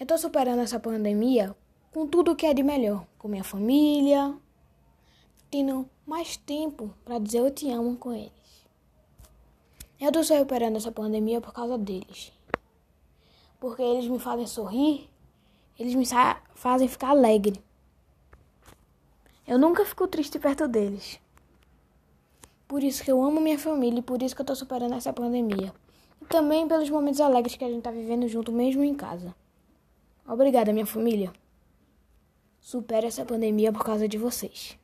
Eu tô superando essa pandemia com tudo que é de melhor, com minha família, tendo mais tempo para dizer eu te amo com eles. Eu tô superando essa pandemia por causa deles. Porque eles me fazem sorrir, eles me fazem ficar alegre. Eu nunca fico triste perto deles. Por isso que eu amo minha família e por isso que eu tô superando essa pandemia. E também pelos momentos alegres que a gente tá vivendo junto mesmo em casa. Obrigada, minha família. Supere essa pandemia por causa de vocês.